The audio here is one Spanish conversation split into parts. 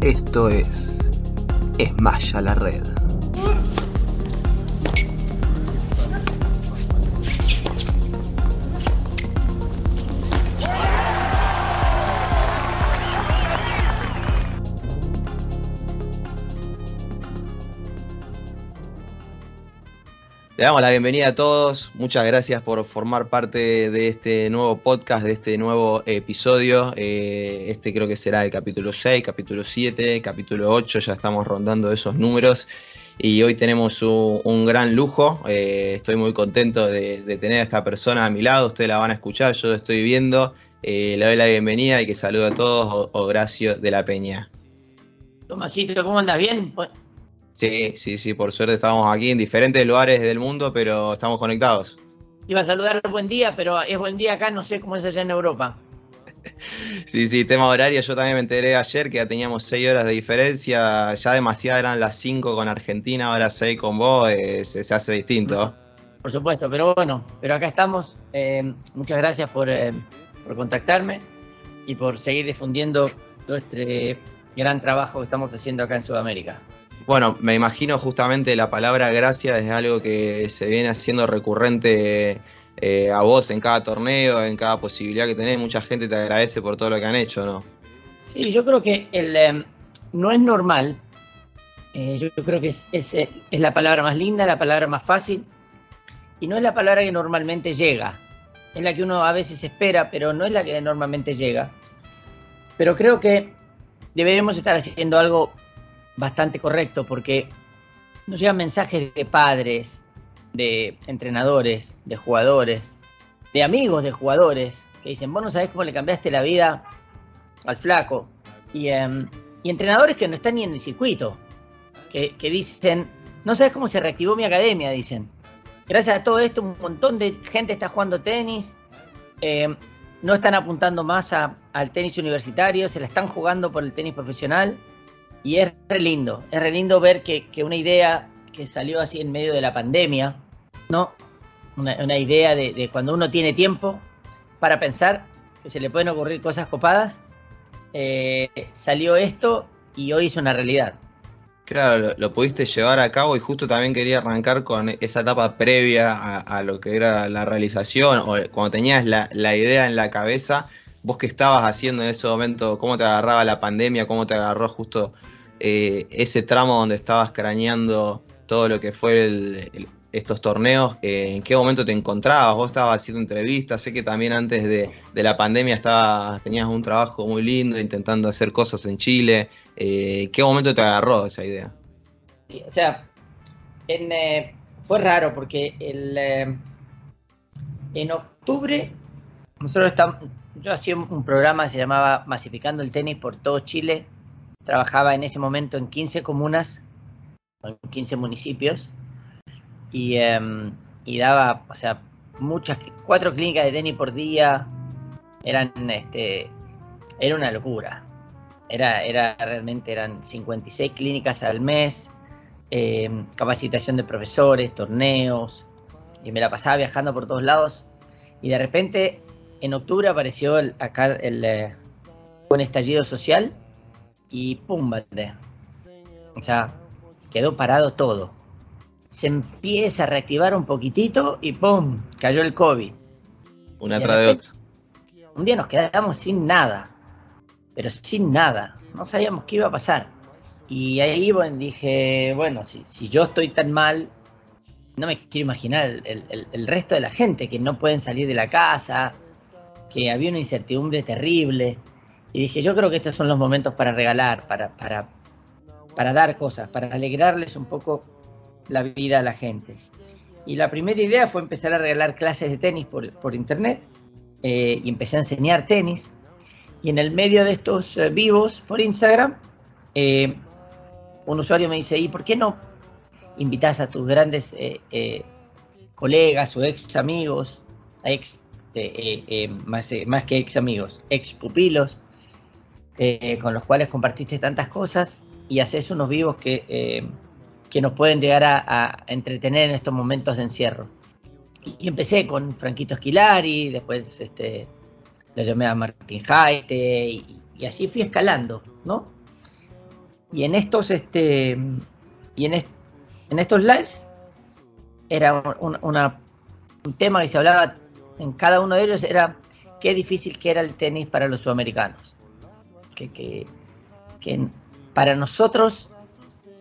Esto es Esmaya la Red. Le damos la bienvenida a todos. Muchas gracias por formar parte de este nuevo podcast, de este nuevo episodio. Eh, este creo que será el capítulo 6, capítulo 7, capítulo 8. Ya estamos rondando esos números. Y hoy tenemos un, gran lujo. Eh, estoy muy contento de, tener a esta persona a mi lado. Ustedes la van a escuchar, yo lo estoy viendo. Eh, le doy la bienvenida y que saludo a todos. Horacio de la Peña. Tomasito, ¿cómo andas? ¿Bien? Sí, sí, sí, por suerte estamos aquí en diferentes lugares del mundo, pero estamos conectados. Iba a saludar buen día, pero es buen día acá, no sé cómo es allá en Europa. Sí, sí, tema horario. Yo también me enteré ayer que ya teníamos seis horas de diferencia. Ya demasiado eran las cinco con Argentina, ahora seis con vos. se, hace distinto. Por supuesto, pero bueno, pero acá estamos. Eh, muchas gracias por, eh, por contactarme y por seguir difundiendo todo este gran trabajo que estamos haciendo acá en Sudamérica. Bueno, me imagino justamente la palabra gracias es algo que se viene haciendo recurrente eh, a vos en cada torneo, en cada posibilidad que tenés. Mucha gente te agradece por todo lo que han hecho, ¿no? Sí, yo creo que el, em, no es normal. Eh, yo, creo que es, es, es la palabra más linda, la palabra más fácil. Y no es la palabra que normalmente llega. Es la que uno a veces espera, pero no es la que normalmente llega. Pero creo que deberíamos estar haciendo algo bastante correcto porque nos llegan mensajes de padres, de entrenadores, de jugadores, de amigos de jugadores que dicen, vos no sabés cómo le cambiaste la vida al flaco. Y, em, entrenadores que no están ni en el circuito, que, dicen, no sabes cómo se reactivó mi academia, dicen. Gracias a todo esto un montón de gente está jugando tenis, em, no están apuntando más al tenis universitario, se la están jugando por el tenis profesional y es re lindo, es re lindo ver que, una idea que salió así en medio de la pandemia, ¿no? Una, idea de, cuando uno tiene tiempo para pensar que se le pueden ocurrir cosas copadas, eh, salió esto y hoy es una realidad. Claro, lo, pudiste llevar a cabo y justo también quería arrancar con esa etapa previa a, lo que era la realización o cuando tenías la, la idea en la cabeza vos qué estabas haciendo en ese momento, cómo te agarraba la pandemia, cómo te agarró justo eh, ese tramo donde estabas craneando todo lo que fue estos torneos, eh, en qué momento te encontrabas, vos estabas haciendo entrevistas, sé que también antes de, la pandemia estabas, tenías un trabajo muy lindo intentando hacer cosas en Chile, eh, ¿qué momento te agarró esa idea? o sea, fue raro porque el, en octubre nosotros estamos, yo hacía un programa que se llamaba Masificando el Tenis por todo Chile. Trabajaba en ese momento en 15 comunas, en 15 municipios. Y, em, y daba, o sea, muchas, cuatro clínicas de tenis por día. Eran, este, era una locura. Era, era realmente, eran 56 clínicas al mes, em, capacitación de profesores, torneos. Y me la pasaba viajando por todos lados. Y de repente en octubre apareció acá el, eh, un estallido social y pum, O sea, quedó parado todo. Se empieza a reactivar un poquitito y pum, cayó el COVID. Una tras de otra. Un día nos quedamos sin nada, pero sin nada. No sabíamos qué iba a pasar. Y ahí bueno, dije, bueno, si, si yo estoy tan mal, no me quiero imaginar el, el resto de la gente que no pueden salir de la casa, que había una incertidumbre terrible. Y dije, yo creo que estos son los momentos para regalar, para, para, para dar cosas, para alegrarles un poco la vida a la gente. Y la primera idea fue empezar a regalar clases de tenis por, internet eh, y empecé a enseñar tenis. Y en el medio de estos eh, vivos por Instagram, eh, un usuario me dice, ¿y por qué no invitas a tus grandes colegas o ex amigos, ex eh, eh, más, eh, más, que ex amigos, ex pupilos, con los cuales compartiste tantas cosas y haces unos vivos que, que nos pueden llegar a, entretener en estos momentos de encierro. Y, empecé con Franquito Esquilari, después este, le llamé a Martín Jaite y, así fui escalando, ¿no? y en estos, este, y en, en estos lives era un tema que se hablaba en cada uno de ellos era qué difícil que era el tenis para los sudamericanos. Que, que, para nosotros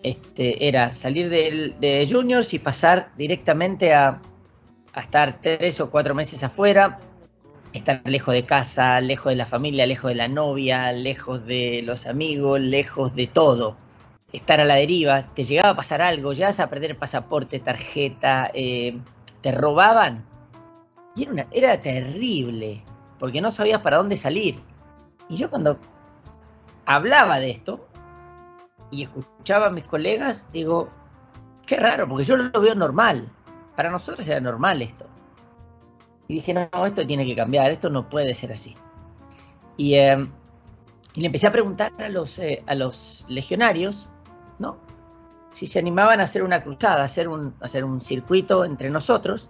este, era salir de, juniors y pasar directamente a, estar tres o cuatro meses afuera, estar lejos de casa, lejos de la familia, lejos de la novia, lejos de los amigos, lejos de todo. Estar a la deriva, te llegaba a pasar algo, llegas a perder pasaporte, tarjeta, eh, te robaban. Era, terrible, porque no sabías para dónde salir. Y yo cuando hablaba de esto y escuchaba a mis colegas, digo, qué raro, porque yo lo veo normal. Para nosotros era normal esto. Y dije, no, esto tiene que cambiar, esto no puede ser así. Y, em, le empecé a preguntar a los, eh, a los legionarios, ¿no? Si se animaban a hacer una cruzada, a hacer un, hacer un circuito entre nosotros,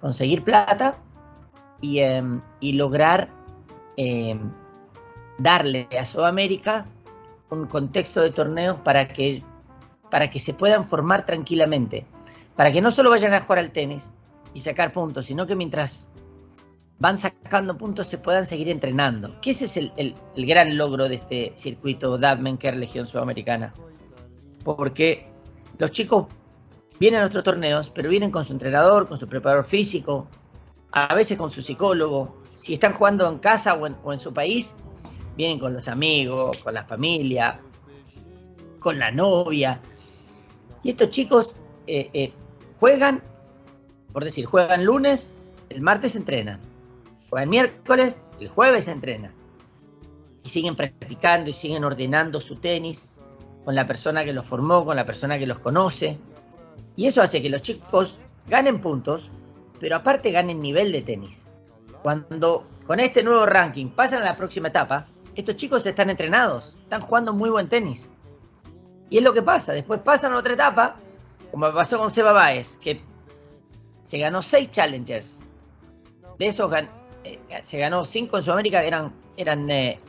conseguir plata y, em, y lograr em, darle a Sudamérica un contexto de torneos para que, para que se puedan formar tranquilamente, para que no solo vayan a jugar al tenis y sacar puntos, sino que mientras van sacando puntos se puedan seguir entrenando. Que ese es el, gran logro de este circuito Dabmenker Legión Sudamericana. Porque los chicos vienen a nuestros torneos, pero vienen con su entrenador, con su preparador físico, a veces con su psicólogo. Si están jugando en casa o en, su país, vienen con los amigos, con la familia, con la novia. Y estos chicos eh, eh, juegan, por decir, juegan lunes, el martes entrenan. Juegan miércoles, el jueves entrenan. Y siguen practicando y siguen ordenando su tenis con la persona que los formó, con la persona que los conoce. Y eso hace que los chicos ganen puntos, pero aparte ganen nivel de tenis. Cuando con este nuevo ranking pasan a la próxima etapa, estos chicos están entrenados, están jugando muy buen tenis. Y es lo que pasa, después pasan a otra etapa, como pasó con Seba Baez, que se ganó seis challengers. De esos eh, se ganó cinco en Sudamérica, eran, eran, eh,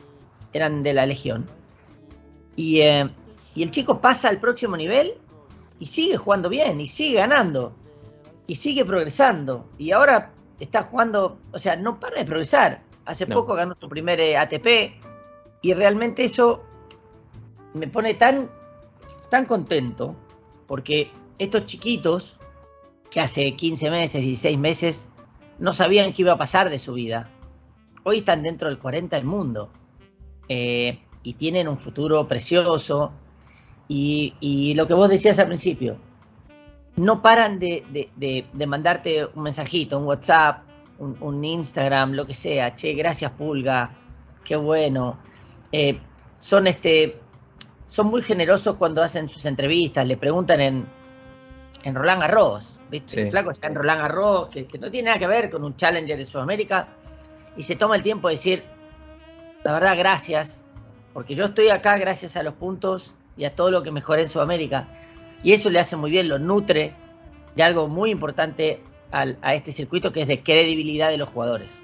eran de la Legión. Y, eh, y el chico pasa al próximo nivel y sigue jugando bien, y sigue ganando y sigue progresando. Y ahora está jugando, o sea, no para de progresar. Hace poco ganó su primer eh, ATP y realmente eso me pone tan, tan contento porque estos chiquitos que hace 15 meses, 16 meses no sabían qué iba a pasar de su vida, hoy están dentro del 40 del mundo eh, y tienen un futuro precioso. Y, y lo que vos decías al principio, no paran de, mandarte un mensajito, un WhatsApp, un, Instagram, lo que sea. Che, gracias Pulga, qué bueno. Eh, son este, son muy generosos cuando hacen sus entrevistas, le preguntan en, en Roland Garros, ¿viste? El flaco está en Roland Garros, que, que, no tiene nada que ver con un Challenger de Sudamérica, y se toma el tiempo de decir, la verdad, gracias, porque yo estoy acá gracias a los puntos y a todo lo que mejoré en Sudamérica y eso le hace muy bien, lo nutre de algo muy importante a este circuito que es de credibilidad de los jugadores.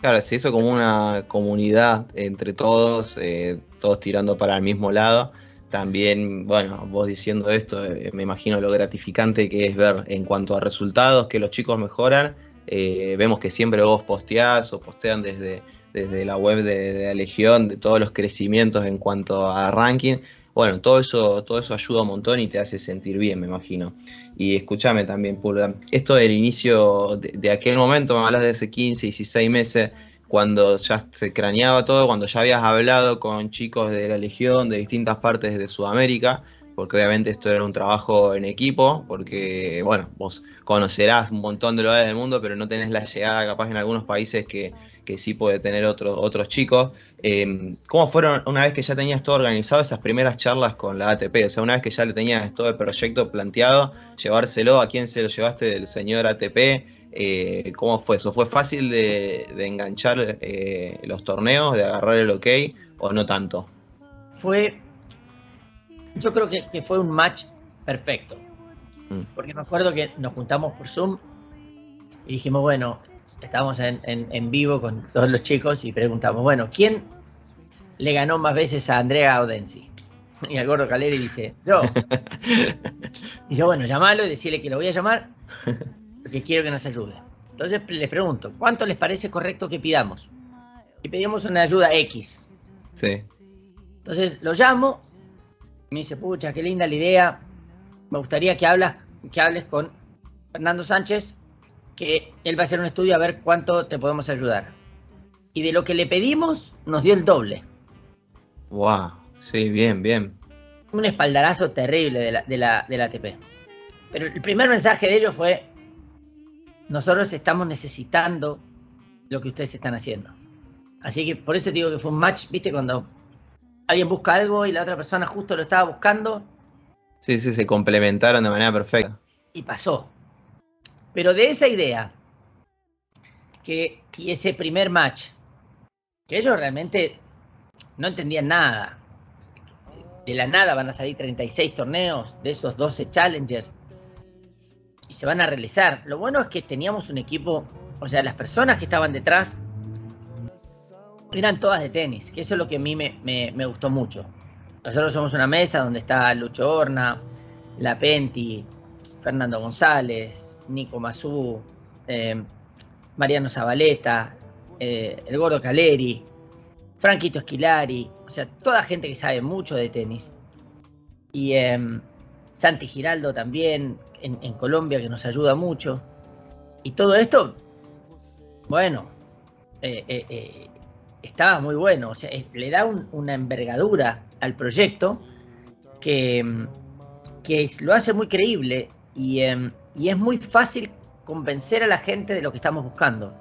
Claro, se hizo como una comunidad entre todos, eh, todos tirando para el mismo lado. También, bueno, vos diciendo esto, eh, me imagino lo gratificante que es ver en cuanto a resultados que los chicos mejoran. Eh, vemos que siempre vos posteás o postean desde, desde la web de, de la Legión de todos los crecimientos en cuanto a ranking bueno, todo eso, todo eso ayuda un montón y te hace sentir bien, me imagino. Y escúchame también, Pulga, esto del inicio de, aquel momento, me hablas de hace 15, 16 meses, cuando ya se craneaba todo, cuando ya habías hablado con chicos de la Legión, de distintas partes de Sudamérica, porque obviamente esto era un trabajo en equipo, porque, bueno, vos conocerás un montón de lugares del mundo, pero no tenés la llegada capaz en algunos países que, que sí puede tener otros otros chicos. Eh, ¿Cómo fueron una vez que ya tenías todo organizado esas primeras charlas con la ATP? O sea, una vez que ya le tenías todo el proyecto planteado, llevárselo, ¿a quién se lo llevaste del señor ATP? Eh, ¿Cómo fue eso? ¿Fue fácil de, enganchar eh, los torneos, de agarrar el ok o no tanto? Fue, yo creo que, fue un match perfecto. Mm. Porque me acuerdo que nos juntamos por Zoom y dijimos, bueno, estábamos en, vivo con todos los chicos y preguntamos, bueno, ¿quién le ganó más veces a Andrea Audenzi? Y el gordo Caleri dice, yo. Dice, bueno, llamalo y decirle que lo voy a llamar porque quiero que nos ayude. Entonces les pregunto, ¿cuánto les parece correcto que pidamos? Y pedimos una ayuda X. Sí. Entonces lo llamo, me dice, pucha, qué linda la idea. Me gustaría que, hablas, que hables con Fernando Sánchez, que él va a hacer un estudio a ver cuánto te podemos ayudar. Y de lo que le pedimos, nos dio el doble. Wow, sí, bien, bien. Un espaldarazo terrible de la, de la, de la ATP. Pero el primer mensaje de ellos fue, nosotros estamos necesitando lo que ustedes están haciendo. Así que por eso digo que fue un match, viste, cuando alguien busca algo y la otra persona justo lo estaba buscando. Sí, sí, se complementaron de manera perfecta. Y pasó. Pero de esa idea, que, y ese primer match, que ellos realmente no entendían nada. De la nada van a salir 36 torneos, de esos 12 challengers, y se van a realizar. Lo bueno es que teníamos un equipo, o sea, las personas que estaban detrás eran todas de tenis, que eso es lo que a mí me, gustó mucho. Nosotros somos una mesa donde está Lucho Horna, La Penti, Fernando González, Nico Mazú, eh, Mariano Zabaleta, eh, el Gordo Caleri, Franquito Esquilari, o sea, toda gente que sabe mucho de tenis. Y em, Santi Giraldo también, en, Colombia, que nos ayuda mucho. Y todo esto, bueno, eh, eh, eh, estaba muy bueno, o sea, le da una envergadura al proyecto que, que lo hace muy creíble y, em, y, es muy fácil convencer a la gente de lo que estamos buscando.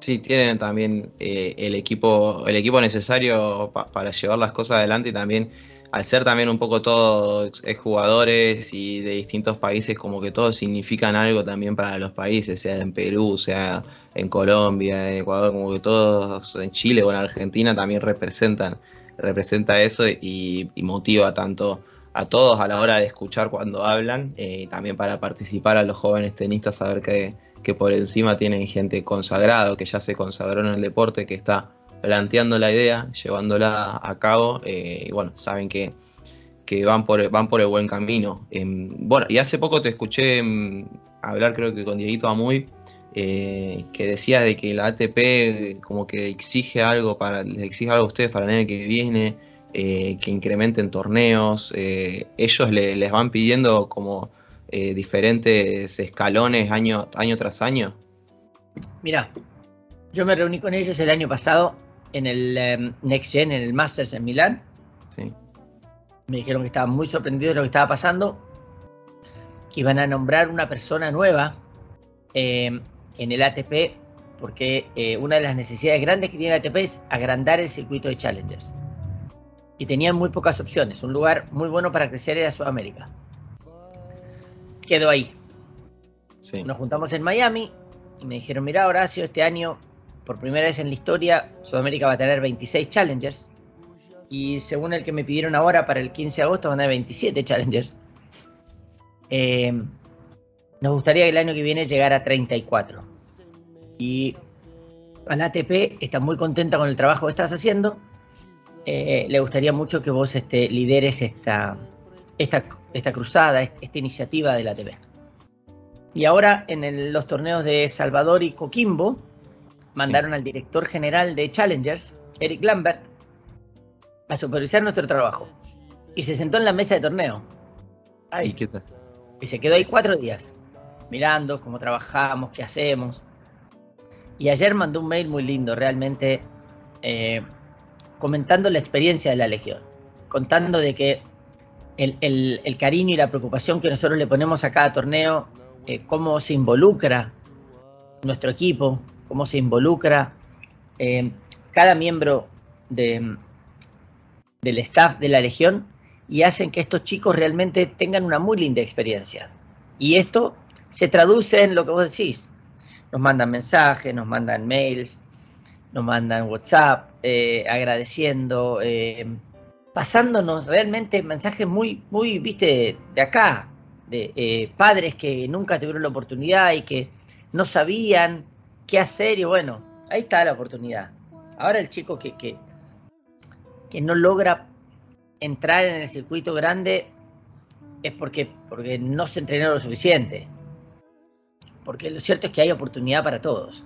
Sí, tienen también el equipo, el equipo necesario para llevar las cosas adelante y también al ser también un poco todos jugadores y de distintos países, como que todos significan algo también para los países, sea en Perú, sea en Colombia, en Ecuador, como que todos en Chile o en Argentina también representan, representa eso y, motiva tanto a todos a la hora de escuchar cuando hablan eh, y también para participar a los jóvenes tenistas, saber que, que por encima tienen gente consagrada, que ya se consagró en el deporte, que está planteando la idea, llevándola a cabo, eh, y bueno, saben que, van, por, van por el buen camino. Em, bueno, y hace poco te escuché em, hablar, creo que con Dieguito Amuy, eh, que decía de que la ATP como que exige algo para, les exige algo a ustedes para el año que viene, eh, que incrementen torneos, ellos les van pidiendo como diferentes escalones año, año tras año. Mira, yo me reuní con ellos el año pasado en el em, Next Gen, en el Masters en Milán. Sí. Me dijeron que estaban muy sorprendidos de lo que estaba pasando, que iban a nombrar una persona nueva em, en el ATP, porque eh, una de las necesidades grandes que tiene el ATP es agrandar el circuito de Challengers. Y tenían muy pocas opciones. Un lugar muy bueno para crecer era Sudamérica. Quedó ahí. Sí. Nos juntamos en Miami y me dijeron, mira Horacio, este año por primera vez en la historia, Sudamérica va a tener 26 challengers. Y según el que me pidieron ahora, para el 15 de agosto van a tener 27 challengers. Eh, nos gustaría que el año que viene llegara a 34. Y a la ATP está muy contenta con el trabajo que estás haciendo. Eh, le gustaría mucho que vos este, lideres esta, esta, esta cruzada, esta iniciativa de la ATP. Y ahora en los torneos de Salvador y Coquimbo, mandaron al director general de Challengers, Eric Lambert, a supervisar nuestro trabajo. Y se sentó en la mesa de torneo. ¿Y qué tal? Y se quedó ahí cuatro días, mirando cómo trabajamos, qué hacemos. Y ayer mandó un mail muy lindo, realmente, eh, comentando la experiencia de la Legión, contando de que el, cariño y la preocupación que nosotros le ponemos a cada torneo, eh, cómo se involucra nuestro equipo, cómo se involucra eh, cada miembro de, del staff de la Legión y hacen que estos chicos realmente tengan una muy linda experiencia. Y esto se traduce en lo que vos decís. Nos mandan mensajes, nos mandan mails, nos mandan WhatsApp eh, agradeciendo, eh, pasándonos realmente mensajes muy, muy, viste, de acá, de padres que nunca tuvieron la oportunidad y que no sabían qué hacer y bueno, ahí está la oportunidad. Ahora el chico que, que, que no logra entrar en el circuito grande es porque, porque no se entrenó lo suficiente. Porque lo cierto es que hay oportunidad para todos.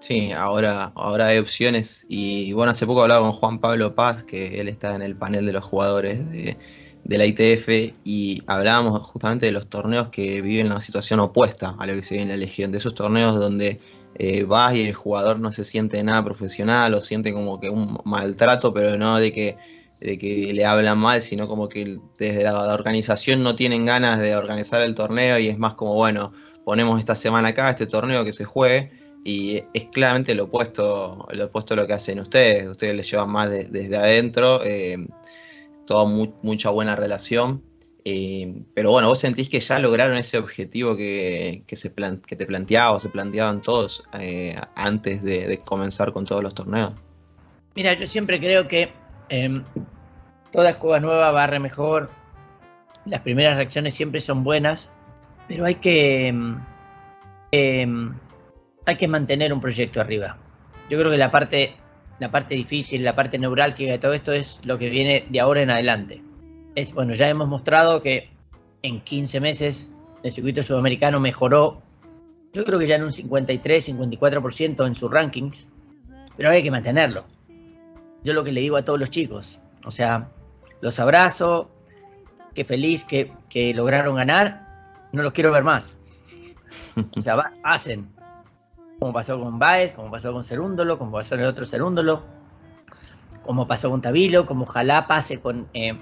Sí, ahora, ahora hay opciones. Y bueno, hace poco hablaba con Juan Pablo Paz, que él está en el panel de los jugadores de, la ITF, y hablábamos justamente de los torneos que viven una situación opuesta a lo que se vive en la Legión, de esos torneos donde eh, vas y el jugador no se siente nada profesional o siente como que un maltrato, pero no de que, de que le hablan mal, sino como que desde la organización no tienen ganas de organizar el torneo y es más como, bueno, ponemos esta semana acá este torneo que se juegue y es claramente lo opuesto, lo opuesto a lo que hacen ustedes. Ustedes le llevan más desde adentro, eh, toda mucha buena relación. Eh, pero bueno, vos sentís que ya lograron ese objetivo que, se que te planteaba o se planteaban todos eh, antes de, comenzar con todos los torneos. Mira, yo siempre creo que em, toda escuela nueva barre mejor. Las primeras reacciones siempre son buenas, pero hay que em, em, hay que mantener un proyecto arriba. Yo creo que la parte, la parte difícil, la parte neurálgica de todo esto es lo que viene de ahora en adelante. Es, bueno, ya hemos mostrado que en 15 meses el circuito sudamericano mejoró, yo creo que ya en un 53, 54% en sus rankings, pero hay que mantenerlo. Yo lo que le digo a todos los chicos, o sea, los abrazo, qué feliz que, que lograron ganar, no los quiero ver más. O sea, hacen, como pasó con Baez, como pasó con Cerúndolo, como pasó en el otro Cerúndolo, como pasó con Tabilo, como ojalá pase con, eh,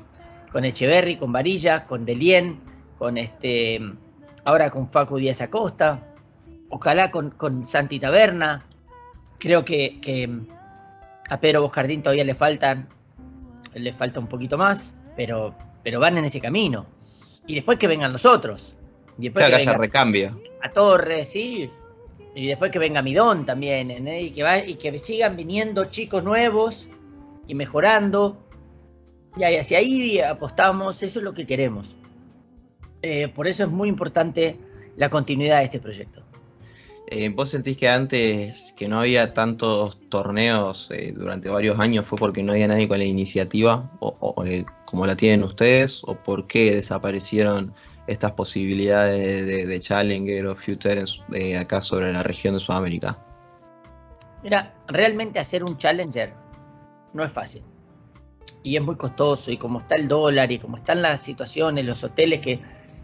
con Echeverry, con Varilla, con Delien, con este, ahora con Facu Díaz Acosta, ojalá con, con Santi Taberna. Creo que, a Pedro Boscardín todavía le faltan, le falta un poquito más, pero, pero van en ese camino. Y después que vengan los otros. Y después que, haya recambio. A Torres, sí, y después que venga Midón también, y, que va, y que sigan viniendo chicos nuevos y mejorando. Y hacia ahí apostamos, eso es lo que queremos. Eh, por eso es muy importante la continuidad de este proyecto. Eh, ¿Vos sentís que antes que no había tantos torneos eh, durante varios años fue porque no había nadie con la iniciativa o, como la tienen ustedes o por qué desaparecieron estas posibilidades de, Challenger o Future eh, acá sobre la región de Sudamérica? Mira, realmente hacer un Challenger no es fácil. Y es muy costoso. Y como está el dólar y como están las situaciones, los hoteles que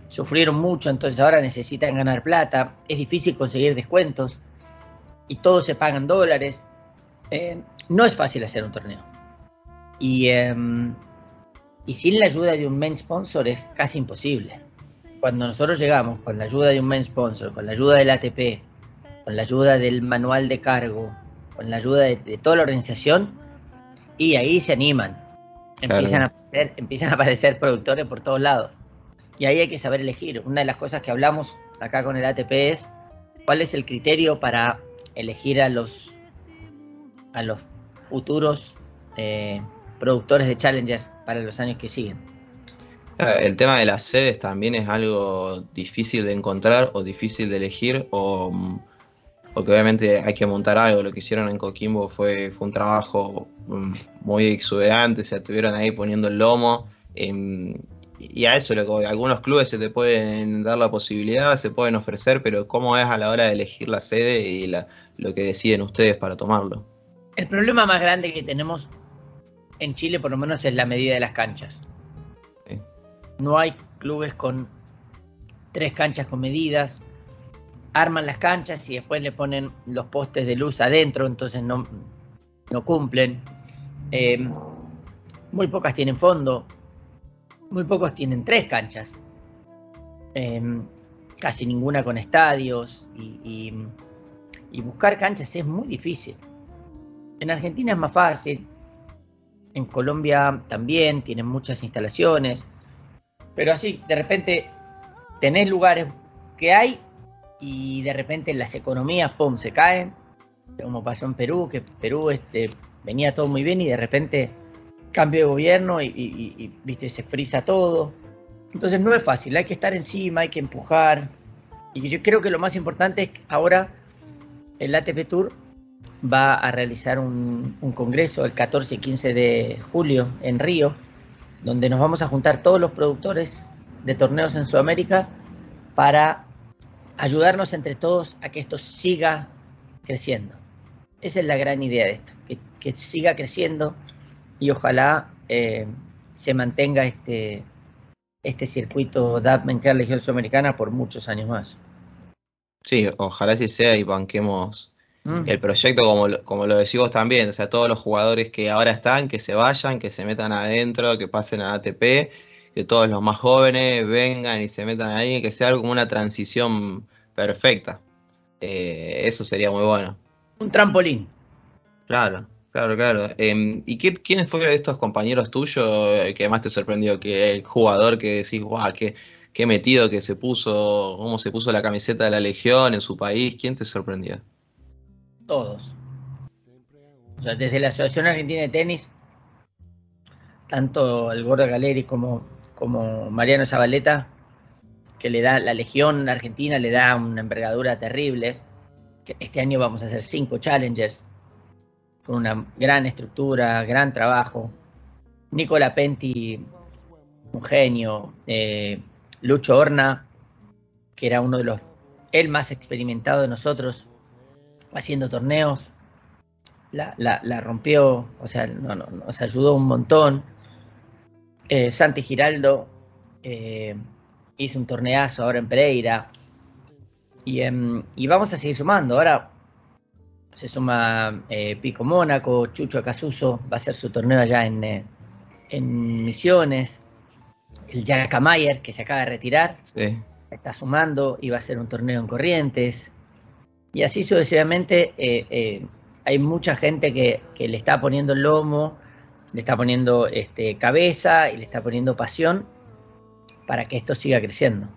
sufrieron mucho, entonces ahora necesitan ganar plata, es difícil conseguir descuentos y todos se pagan dólares. Eh, no es fácil hacer un torneo. Em, y sin la ayuda de un main sponsor es casi imposible cuando nosotros llegamos con la ayuda de un main sponsor, con la ayuda del ATP, con la ayuda del manual de cargo, con la ayuda de, toda la organización, y ahí se animan. Empiezan, a aparecer, empiezan a aparecer productores por todos lados. Y ahí hay que saber elegir. Una de las cosas que hablamos acá con el ATP es cuál es el criterio para elegir a los, a los futuros eh, productores de Challengers para los años que siguen. El tema de las sedes también es algo difícil de encontrar o difícil de elegir, o, porque obviamente hay que montar algo. Lo que hicieron en Coquimbo fue, fue un trabajo mm, muy exuberante, se estuvieron ahí poniendo el lomo. Em, y a eso algunos clubes se te pueden dar la posibilidad, se pueden ofrecer, pero ¿cómo es a la hora de elegir la sede y lo que deciden ustedes para tomarlo? El problema más grande que tenemos en Chile, por lo menos, es la medida de las canchas. No hay clubes con tres canchas con medidas. Arman las canchas y después le ponen los postes de luz adentro, entonces no, no cumplen. Eh, muy pocas tienen fondo. Muy pocos tienen tres canchas. Eh, casi ninguna con estadios. Y, y buscar canchas es muy difícil. En Argentina es más fácil. En Colombia también tienen muchas instalaciones. Pero así, de repente tenés lugares que hay y de repente las economías, ¡pum!, se caen, como pasó en Perú, que Perú este, venía todo muy bien y de repente cambio de gobierno y, viste se frisa todo. Entonces no es fácil, hay que estar encima, hay que empujar. Y yo creo que lo más importante es que ahora el ATP Tour va a realizar un congreso el 14 y 15 de julio en Río, donde nos vamos a juntar todos los productores de torneos en Sudamérica para ayudarnos entre todos a que esto siga creciendo. Esa es la gran idea de esto, que, siga creciendo y ojalá eh, se mantenga este, este circuito DAP en Legión Sudamericana por muchos años más. Sí, ojalá así sea y banquemos mm. el proyecto como, como lo decimos también, o sea, todos los jugadores que ahora están, que se vayan, que se metan adentro, que pasen a ATP, que todos los más jóvenes vengan y se metan ahí, que sea como una transición perfecta. Eh, eso sería muy bueno. Un trampolín. Claro, claro, claro. Em, ¿Y qué, quiénes fueron estos compañeros tuyos que más te sorprendió? Que el jugador que decís, guau, qué, qué metido que se puso, cómo se puso la camiseta de la Legión en su país, ¿quién te sorprendió? Todos. O sea, desde la Asociación Argentina de Tenis, tanto el Gordo Galeri como, como Mariano Zabaleta, que le da la Legión Argentina, le da una envergadura terrible. Este año vamos a hacer cinco challengers con una gran estructura, gran trabajo. Nicola Penti, un genio. Eh, Lucho Horna, que era uno de los, el más experimentado de nosotros, haciendo torneos. La, rompió, o sea, nos ayudó un montón. Eh, Santi Giraldo, eh, hizo un torneazo ahora en Pereira. Em, y, vamos a seguir sumando. Ahora se suma eh, Pico Mónaco, Chucho Casuso va a hacer su torneo allá en, en Misiones. El Mayer, que se acaba de retirar, está sumando y va a hacer un torneo en Corrientes. Y así sucesivamente eh, hay mucha gente que, le está poniendo el lomo, le está poniendo este, cabeza y le está poniendo pasión para que esto siga creciendo.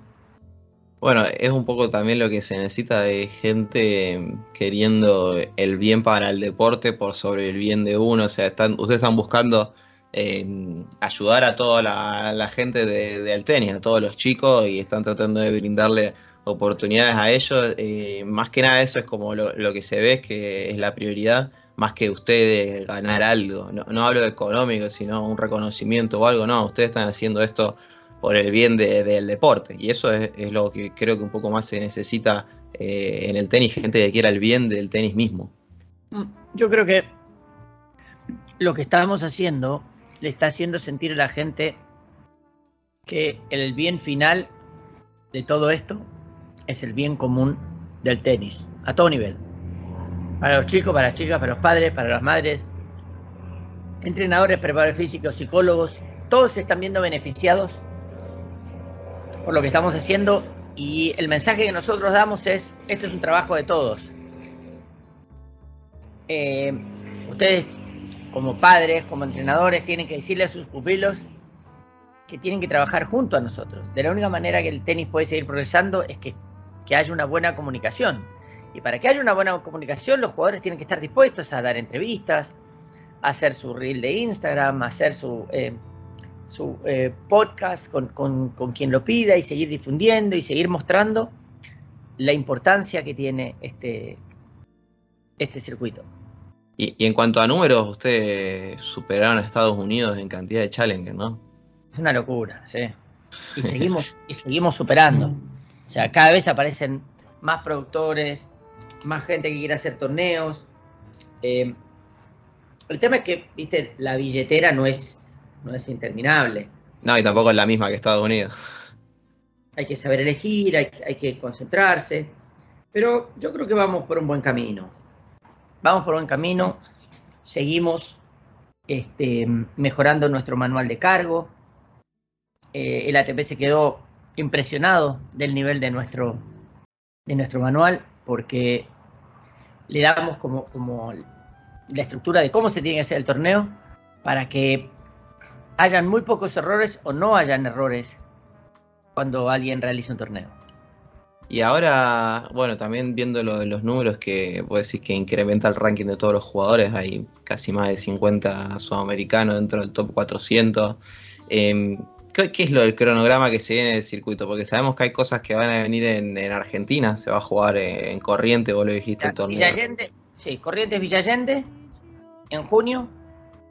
Bueno, es un poco también lo que se necesita de gente queriendo el bien para el deporte por sobre el bien de uno. O sea, están, ustedes están buscando eh, ayudar a toda la, gente del tenis, a todos los chicos, y están tratando de brindarle oportunidades a ellos. Eh, más que nada eso es como lo, que se ve, que es la prioridad, más que ustedes ganar algo. No, hablo de económico, sino un reconocimiento o algo. No, ustedes están haciendo esto por el bien del deporte. Y eso es, lo que creo que un poco más se necesita eh, en el tenis, gente que quiera el bien del tenis mismo. Mm, yo creo que lo que estamos haciendo le está haciendo sentir a la gente que el bien final de todo esto es el bien común del tenis, a todo nivel. Para los chicos, para las chicas, para los padres, para las madres, entrenadores, preparadores físicos, psicólogos, todos se están viendo beneficiados por lo que estamos haciendo y el mensaje que nosotros damos es, esto es un trabajo de todos. Eh, ustedes como padres, como entrenadores, tienen que decirle a sus pupilos que tienen que trabajar junto a nosotros. De la única manera que el tenis puede seguir progresando es que, haya una buena comunicación. Y para que haya una buena comunicación, los jugadores tienen que estar dispuestos a dar entrevistas, a hacer su reel de Instagram, a hacer su... Eh, su eh, podcast con, quien lo pida y seguir difundiendo y seguir mostrando la importancia que tiene este, este circuito. Y, en cuanto a números, ustedes superaron a Estados Unidos en cantidad de challenges, ¿no? Es una locura, sí. Y seguimos, y seguimos superando. O sea, cada vez aparecen más productores, más gente que quiere hacer torneos. Eh, el tema es que, viste, la billetera no es no es interminable. No, y tampoco es la misma que Estados Unidos. Hay que saber elegir, hay, que concentrarse, pero yo creo que vamos por un buen camino. Vamos por un buen camino, seguimos este, mejorando nuestro manual de cargo. Eh, el ATP se quedó impresionado del nivel de nuestro, de nuestro manual porque le damos como, como la estructura de cómo se tiene que hacer el torneo para que hayan muy pocos errores o no hayan errores cuando alguien realiza un torneo. Y ahora, bueno, también viendo lo los números que vos decís que incrementa el ranking de todos los jugadores, hay casi más de 50 sudamericanos dentro del top 400. Em, ¿qué, es lo del cronograma que se viene del circuito? Porque sabemos que hay cosas que van a venir en, Argentina, se va a jugar en, Corriente, vos lo dijiste, el torneo. Villallende, sí, Corrientes Villallende en junio,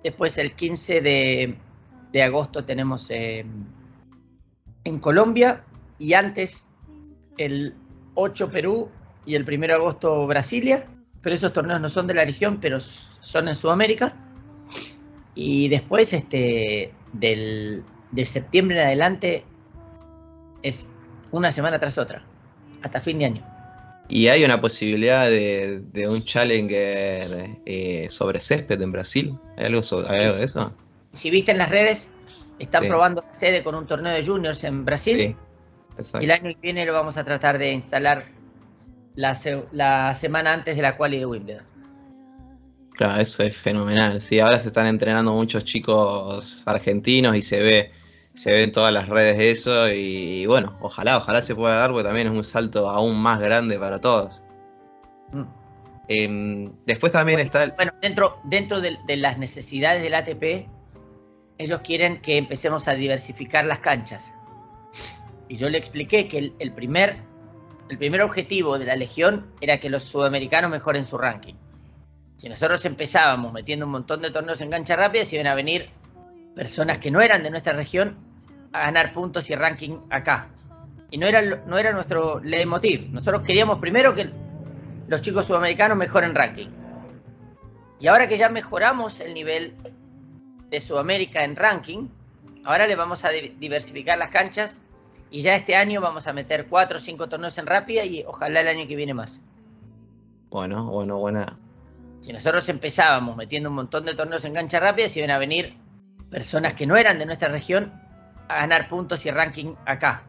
después el 15 de de agosto tenemos eh, en Colombia y antes el 8 Perú y el 1 de agosto Brasilia, pero esos torneos no son de la región, pero son en Sudamérica. Y después este, del, de septiembre en adelante es una semana tras otra, hasta fin de año. ¿Y hay una posibilidad de, un challenger eh, sobre césped en Brasil? ¿Hay algo, de eso? Si viste en las redes, están probando sede con un torneo de juniors en Brasil. Sí, exacto. Y el año que viene lo vamos a tratar de instalar la, la semana antes de la quali de Wimbledon. Claro, eso es fenomenal. Sí, ahora se están entrenando muchos chicos argentinos y se ve se ve en todas las redes eso y, bueno, ojalá, ojalá se pueda dar porque también es un salto aún más grande para todos. Mm. Em, después también está... Bueno, dentro, dentro de, las necesidades del ATP, ellos quieren que empecemos a diversificar las canchas. Y yo le expliqué que el, primer, el primer objetivo de la Legión era que los sudamericanos mejoren su ranking. Si nosotros empezábamos metiendo un montón de torneos en cancha rápida, se iban a venir personas que no eran de nuestra región a ganar puntos y ranking acá. Y no era, no era nuestro leitmotiv. Nosotros queríamos primero que los chicos sudamericanos mejoren ranking. Y ahora que ya mejoramos el nivel de Sudamérica en ranking, ahora le vamos a diversificar las canchas y ya este año vamos a meter cuatro o cinco torneos en rápida y ojalá el año que viene más. Bueno, bueno, buena. Si nosotros empezábamos metiendo un montón de torneos en cancha rápida, se iban a venir personas que no eran de nuestra región a ganar puntos y ranking acá.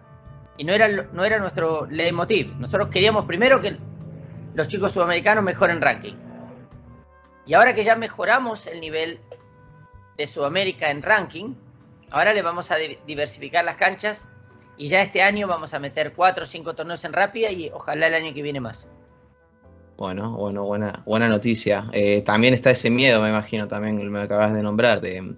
Y no era, no era nuestro leitmotiv. Nosotros queríamos primero que los chicos sudamericanos mejoren ranking. Y ahora que ya mejoramos el nivel de Sudamérica en ranking, ahora le vamos a diversificar las canchas y ya este año vamos a meter cuatro o cinco torneos en rápida y ojalá el año que viene más. Bueno, bueno, buena, buena noticia. Eh, también está ese miedo, me imagino, también me acabas de nombrar, de,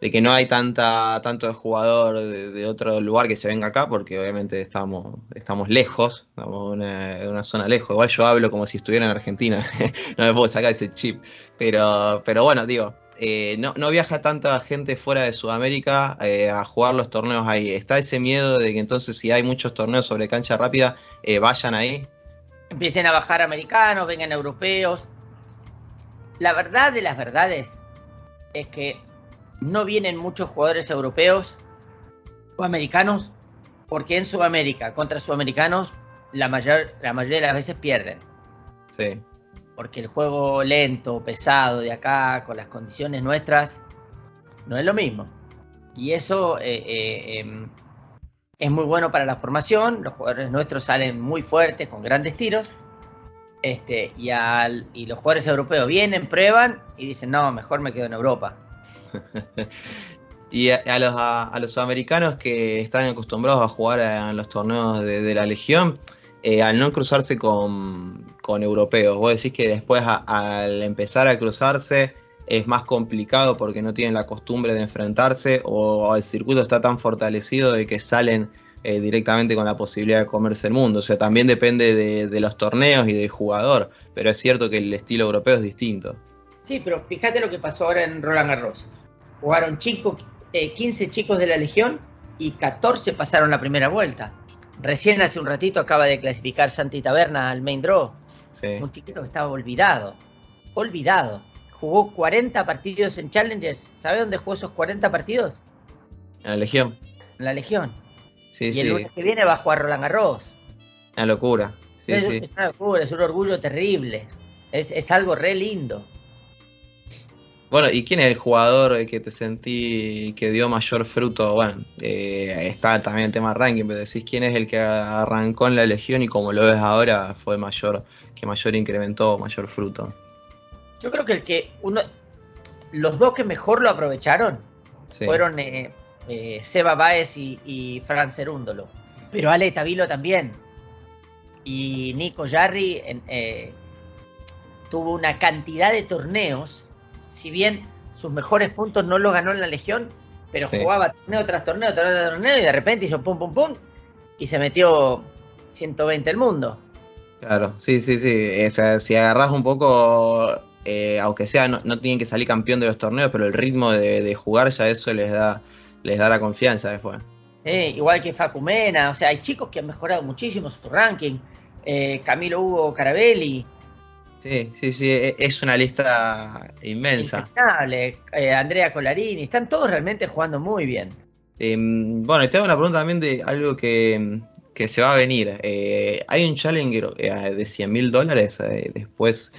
de que no hay tanta tanto jugador de, otro lugar que se venga acá, porque obviamente estamos, estamos lejos, estamos en una, zona lejos. Igual yo hablo como si estuviera en Argentina, no me puedo sacar ese chip. Pero, pero bueno, digo, eh, no, no, viaja tanta gente fuera de Sudamérica eh, a jugar los torneos ahí. ¿Está ese miedo de que entonces si hay muchos torneos sobre cancha rápida, eh, vayan ahí? Empiecen a bajar americanos, vengan europeos. La verdad de las verdades es que no vienen muchos jugadores europeos o americanos porque en Sudamérica contra sudamericanos la, mayor, la mayoría de las veces pierden. Sí. Porque el juego lento, pesado de acá, con las condiciones nuestras, no es lo mismo. Y eso eh, eh, em, es muy bueno para la formación. Los jugadores nuestros salen muy fuertes, con grandes tiros. Este, y, al, y los jugadores europeos vienen, prueban y dicen, no, mejor me quedo en Europa. y a, los, a, los sudamericanos que están acostumbrados a jugar en los torneos de, la Legión, eh, al no cruzarse con, europeos, vos decís que después al empezar a cruzarse es más complicado porque no tienen la costumbre de enfrentarse o el circuito está tan fortalecido de que salen eh, directamente con la posibilidad de comerse el mundo. O sea, también depende de, de, los torneos y del jugador, pero es cierto que el estilo europeo es distinto. Sí, pero fíjate lo que pasó ahora en Roland Garros. Jugaron 15 eh, chicos de la Legión y 14 pasaron la primera vuelta. Recién hace un ratito acaba de clasificar Santi Taberna al main draw. Un chiquito que estaba olvidado. Olvidado. Jugó 40 partidos en Challengers. ¿Sabe dónde jugó esos 40 partidos? En la Legión. En la Legión. y el lunes que viene va a jugar Roland Garros. Una locura. es, una locura, es un orgullo terrible. Es, es algo re lindo. Bueno, ¿y quién es el jugador que te sentí que dio mayor fruto? Bueno, eh, está también el tema ranking, pero decís quién es el que arrancó en la Legión y como lo ves ahora fue mayor, que mayor incrementó, mayor fruto. Yo creo que el que uno, los dos que mejor lo aprovecharon fueron eh, eh, Seba Baez y, y Fran Cerúndolo. Pero Ale Tavilo también. Y Nico Jarry tuvo una cantidad de torneos si bien sus mejores puntos no los ganó en la Legión, pero jugaba torneo tras torneo, torneo tras torneo, y de repente hizo pum, pum, pum, y se metió 120 el mundo. Claro, sí, sí, sí. O sea, si agarras un poco, eh, aunque sea, no, tienen que salir campeón de los torneos, pero el ritmo de, jugar ya eso les da les da la confianza después. igual que Facumena, o sea, hay chicos que han mejorado muchísimo su ranking. Eh, Camilo Hugo Carabelli. Sí, sí, sí, e, es una lista inmensa. Eh, Andrea Colarini, están todos realmente jugando muy bien. Em, bueno, y te hago una pregunta también de algo que, se va a venir. Eh, hay un Challenger de 100 mil dólares después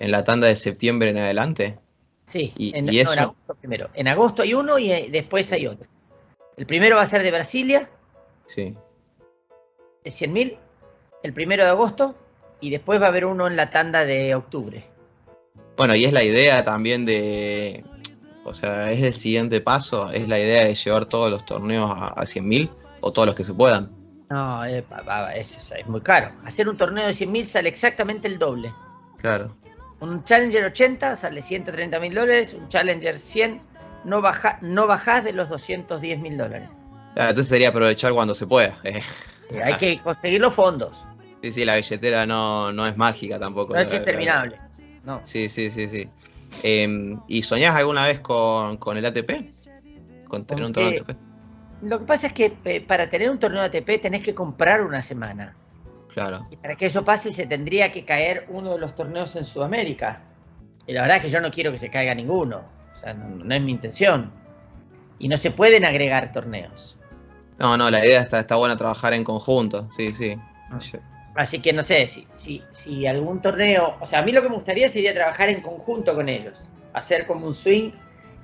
en la tanda de septiembre en adelante. Sí, en, agosto primero. En agosto hay uno y después hay otro. El primero va a ser de Brasilia. Sí. De 100 mil el primero de agosto y después va a haber uno en la tanda de octubre. Bueno, y es la idea también de, o sea, es el siguiente paso, es la idea de llevar todos los torneos a, 100.000 o todos los que se puedan. No, es, es, muy caro. Hacer un torneo de 100.000 sale exactamente el doble. Claro. Un Challenger 80 sale 130 mil dólares, un Challenger 100 no, baja, no bajás de los 210 mil dólares. entonces sería aprovechar cuando se pueda. Hay que conseguir los fondos. Sí, sí, la billetera no, no es mágica tampoco. No es interminable. No. Sí, sí, sí, sí. Em, ¿Y soñás alguna vez con, el ATP? ¿Con tener un torneo ATP? Lo que pasa es que eh, para tener un torneo ATP tenés que comprar una semana. Claro. Y para que eso pase se tendría que caer uno de los torneos en Sudamérica. Y la verdad es que yo no quiero que se caiga ninguno. O sea, no, es mi intención. Y no se pueden agregar torneos. No, no, la idea está, está buena trabajar en conjunto. Sí, sí. Ah. Así que no sé, si, si, si algún torneo, o sea, a mí lo que me gustaría sería trabajar en conjunto con ellos, hacer como un swing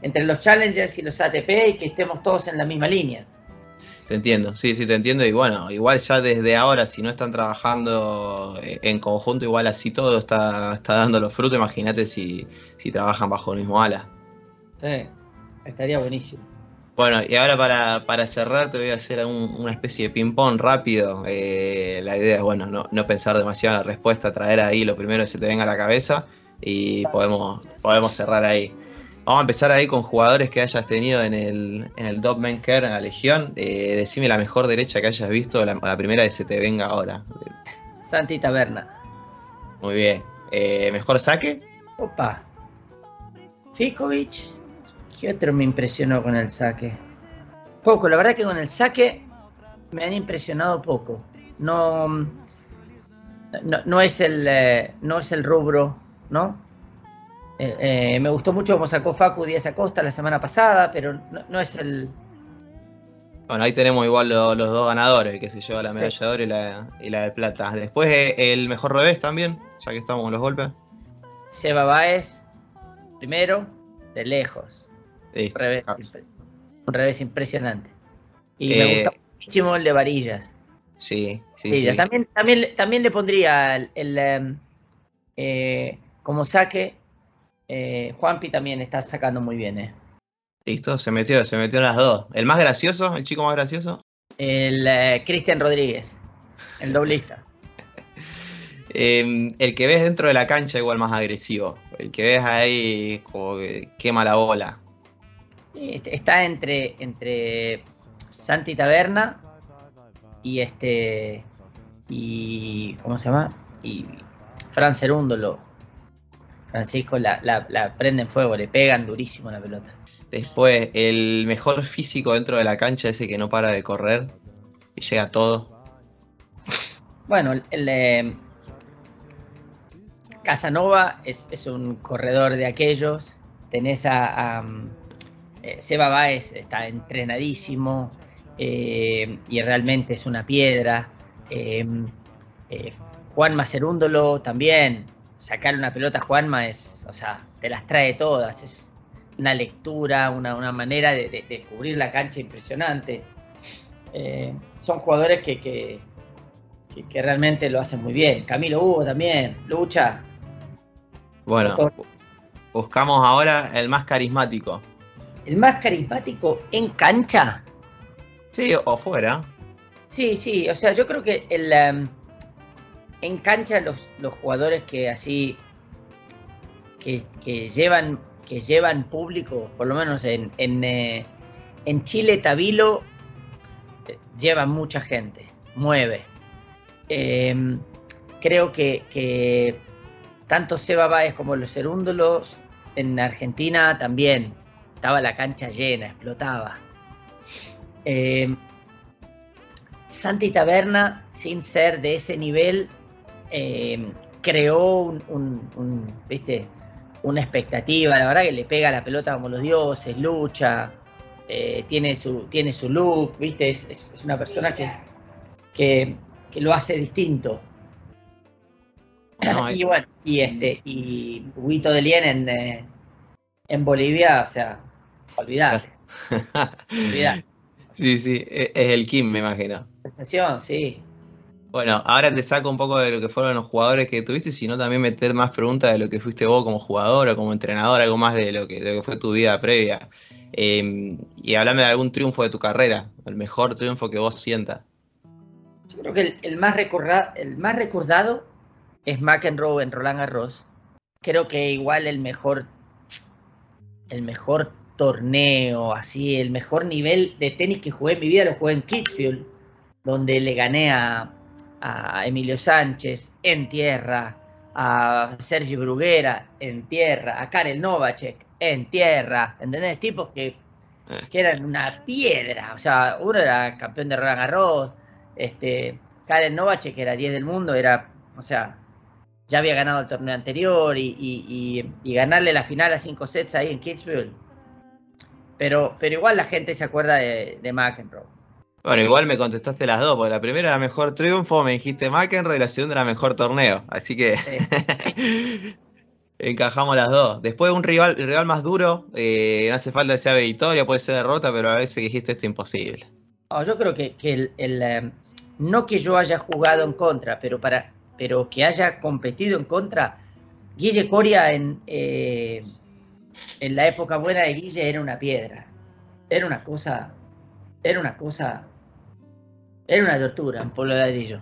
entre los challengers y los ATP y que estemos todos en la misma línea. Te entiendo, sí, sí, te entiendo. Y bueno, igual ya desde ahora, si no están trabajando eh, en conjunto, igual así todo está, está dando los frutos. Imagínate si, si trabajan bajo el mismo ala. Sí, estaría buenísimo. Bueno, y ahora para, cerrar te voy a hacer una especie de ping-pong rápido. Eh, la idea es, bueno, no, pensar demasiado en la respuesta, traer ahí lo primero que se te venga a la cabeza y podemos, podemos cerrar ahí. Vamos a empezar ahí con jugadores que hayas tenido en el, en el Top Men Care en la Legión. Eh, decime la mejor derecha que hayas visto, la, la primera que se te venga ahora. Santi Taberna. Muy bien. Eh, ¿Mejor saque? Opa. Fikovic. ¿Qué otro me impresionó con el saque? Poco, la verdad que con el saque me han impresionado poco. No, no, es, el, eh, no es el rubro, ¿no? Eh, eh, me gustó mucho cómo sacó Facu Díaz Acosta la semana pasada, pero no, es el. Bueno, ahí tenemos igual los dos ganadores, que se lleva la medalla de oro y la, y la de plata. Después el mejor revés también, ya que estamos con los golpes. Seba Baez, primero, de lejos. Ah. Un revés, impresionante. Y me eh, gusta muchísimo el de varillas. Sí, sí, sí. También, también, también le pondría el, em, eh, como saque. Eh, Juanpi también está sacando muy bien, eh. Listo, se metió, se metió en las dos. ¿El más gracioso? ¿El chico más gracioso? El Cristian Rodríguez, el doblista. Em, el que ves dentro de la cancha igual más agresivo. El que ves ahí como que quema la bola. Este, está entre, entre Santi Taberna y este y ¿cómo se llama? y Fran Cerúndolo Francisco la, la, prende en fuego, le pegan durísimo la pelota. Después, el mejor físico dentro de la cancha, ese que no para de correr y llega a todo. Bueno, el, Casanova es, un corredor de aquellos. Tenés a eh, Seba Baez está entrenadísimo eh, y realmente es una piedra. Em, eh, Juan Macerúndolo también. Sacar una pelota a Juanma es, o sea, te las trae todas. Es una lectura, una, manera de, descubrir la cancha impresionante. son jugadores que, que, realmente lo hacen muy bien. Camilo Hugo también, lucha. Bueno, buscamos ahora el más carismático el más carismático en cancha. Sí, o fuera. Sí, sí, o sea, yo creo que el, em, en cancha los, los, jugadores que así, que, llevan, que llevan público, por lo menos en, en, eh, Chile, Tabilo, lleva mucha gente, mueve. Em, creo que, que tanto Seba Báez como los Cerúndolos en Argentina también estaba la cancha llena, explotaba. Eh, Santi Taberna, sin ser de ese nivel, eh, creó un, ¿viste? una expectativa. La verdad que le pega la pelota como los dioses, lucha, eh, tiene, su, tiene su look, ¿viste? Es, una persona que, que, lo hace distinto. y bueno, y este, y Huito de Lien en, eh, en Bolivia, o sea, olvidar. olvidar. Sí, sí, e, es el Kim, me imagino. sí. Bueno, ahora te saco un poco de lo que fueron los jugadores que tuviste, sino también meter más preguntas de lo que fuiste vos como jugador o como entrenador, algo más de lo que, fue tu vida previa. Em, y hablame de algún triunfo de tu carrera, el mejor triunfo que vos sientas. Yo creo que el, más, recordado, el más recordado es McEnroe en Roland Garros. Creo que igual el mejor, el mejor torneo, así, el mejor nivel de tenis que jugué en mi vida lo jugué en Kitzbühel, donde le gané a, a Emilio Sánchez en tierra, a Sergio Bruguera en tierra, a Karel Novacek en tierra, ¿entendés? Tipos que, eh. que eran una piedra, o sea, uno era campeón de Roland Garros, este, Karel Novacek que era 10 del mundo, era, o sea, ya había ganado el torneo anterior y, ganarle la final a 5 sets ahí en Kitzbühel. Pero, pero igual la gente se acuerda de, de McEnroe. Bueno, igual me contestaste las dos, porque la primera era mejor triunfo, me dijiste McEnroe, y la segunda era mejor torneo. Así que encajamos las dos. Después un rival, el rival más duro, eh, no hace falta que sea victoria, puede ser derrota, pero a veces dijiste esto imposible. yo creo que, el, eh, no que yo haya jugado en contra, pero para pero que haya competido en contra, Guille Coria en, eh, en la época buena de Guille era una piedra. Era una cosa, era una cosa era una tortura en Polo Ladrillo.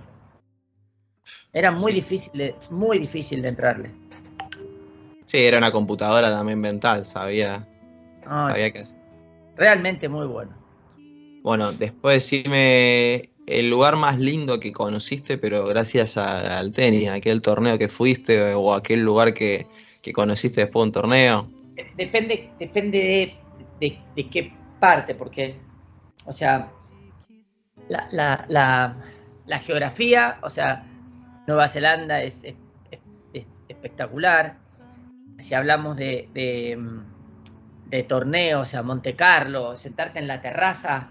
Era muy difícil, de, muy difícil de entrarle. Sí, era una computadora también mental, sabía. sabía que. Realmente muy bueno. Bueno, después decime el lugar más lindo que conociste, pero gracias al tenis, aquel torneo que fuiste o aquel lugar que, conociste después de un torneo. Depende, depende de, de qué parte, porque, o sea, la, la, geografía, o sea, Nueva Zelanda es, espectacular. Si hablamos de, de, torneos, o sea, Monte Carlo, sentarte en la terraza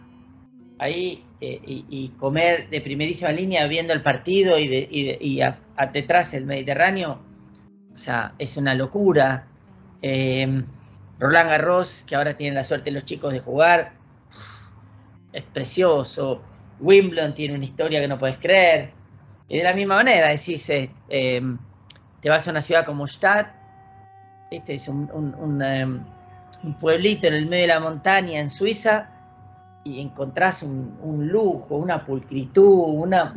ahí eh, y, comer de primerísima línea viendo el partido y, de, y, detrás el Mediterráneo, o sea, es una locura. Eh, Roland Garros, que ahora tienen la suerte los chicos de jugar, es precioso. Wimbledon tiene una historia que no puedes creer. Y de la misma manera, decís, eh, em, te vas a una ciudad como Stad, este es un, em, un, pueblito en el medio de la montaña en Suiza, y encontrás un, lujo, una pulcritud, una,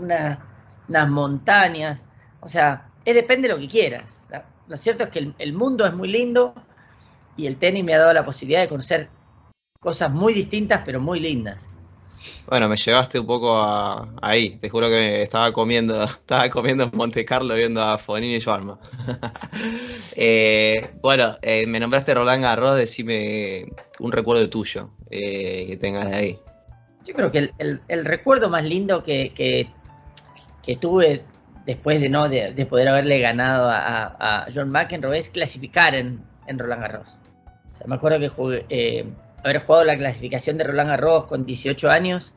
unas montañas. O sea, es depende de lo que quieras. Lo cierto es que el mundo es muy lindo y el tenis me ha dado la posibilidad de conocer cosas muy distintas, pero muy lindas. Bueno, me llevaste un poco ahí. Te juro que estaba comiendo, estaba comiendo en Monte Carlo viendo a Fonini y Schwarma. Eh, bueno, eh, me nombraste Roland Garros, decime un recuerdo tuyo eh, que tengas de ahí. Yo creo que el, recuerdo más lindo que, que, tuve después de no de, poder haberle ganado a, John McEnroe es clasificar en, en Roland Garros. O sea, me acuerdo que jugué, haber jugado la clasificación de Roland Garros con 18 años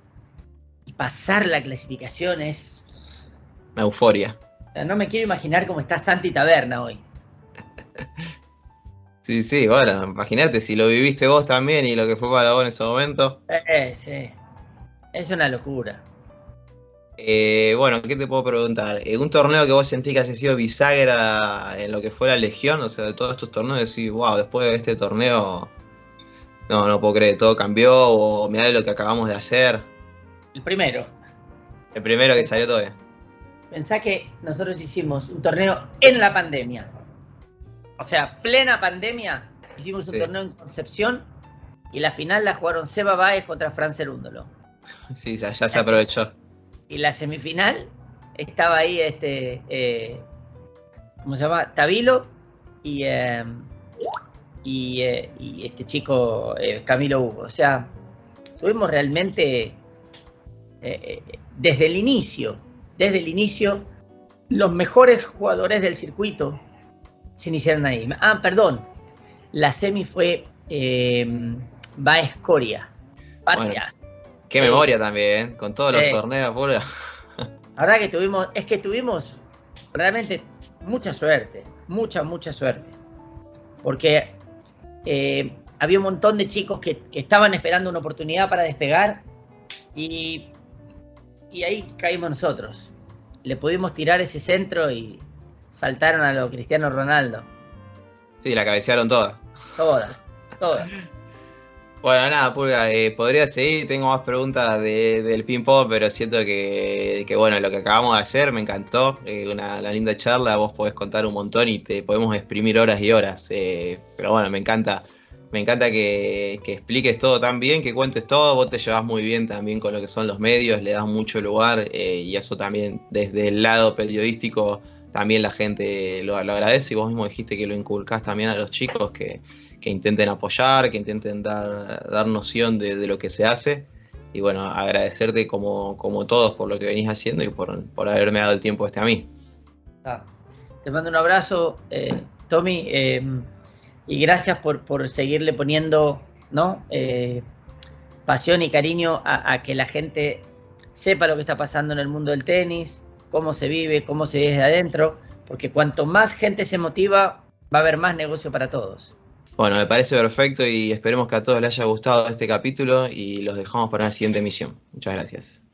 y pasar la clasificación es. Una euforia. No me quiero imaginar cómo está Santi Taberna hoy. Sí, sí, bueno, imagínate si lo viviste vos también y lo que fue para vos en ese momento. Eh, sí. Es una locura. Eh, bueno, ¿qué te puedo preguntar? ¿En un torneo que vos sentís que haya sido bisagra en lo que fue la Legión? O sea, de todos estos torneos, decís, wow, después de este torneo no, no puedo creer, todo cambió o mirá lo que acabamos de hacer. El primero. El primero que salió todavía. Pensá que nosotros hicimos un torneo en la pandemia. O sea, plena pandemia, hicimos un torneo en Concepción y la final la jugaron Seba Baez contra Fran Cerúndolo. Sí, ya, se aprovechó. Y la semifinal estaba ahí este, eh, ¿cómo se llama? Tabilo y, eh, eh, y, este chico, eh, Camilo Hugo. O sea, tuvimos realmente eh, desde el inicio, desde el inicio, los mejores jugadores del circuito se iniciaron ahí. Ah, perdón, la semi fue eh, Baescoria. qué memoria también, con todos los torneos, pura. La verdad que tuvimos, es que tuvimos realmente mucha suerte, mucha, mucha suerte. Porque eh, había un montón de chicos que, estaban esperando una oportunidad para despegar y, y ahí caímos nosotros. Le pudimos tirar ese centro y saltaron a lo Cristiano Ronaldo. Sí, la cabecearon toda. Todas, todas. Bueno, nada, Pulga, eh, podría seguir, tengo más preguntas del ping-pong, pero siento que, bueno, lo que acabamos de hacer me encantó, eh, una, linda charla, vos podés contar un montón y te podemos exprimir horas y horas, eh, pero bueno, me encanta, me encanta que, expliques todo tan bien, que cuentes todo, vos te llevas muy bien también con lo que son los medios, le das mucho lugar y eso también desde el lado periodístico también la gente lo, lo agradece y vos mismo dijiste que lo inculcás también a los chicos que que intenten apoyar, que intenten dar, dar noción de, lo que se hace. Y bueno, agradecerte como, como todos por lo que venís haciendo y por, haberme dado el tiempo este a mí. Te mando un abrazo, eh, Tommy, eh, y gracias por, por, seguirle poniendo ¿no? Eh, pasión y cariño a, a, que la gente sepa lo que está pasando en el mundo del tenis, cómo se vive, cómo se vive desde adentro, porque cuanto más gente se motiva, va a haber más negocio para todos. Bueno, me parece perfecto y esperemos que a todos les haya gustado este capítulo y los dejamos para una siguiente emisión. Muchas gracias.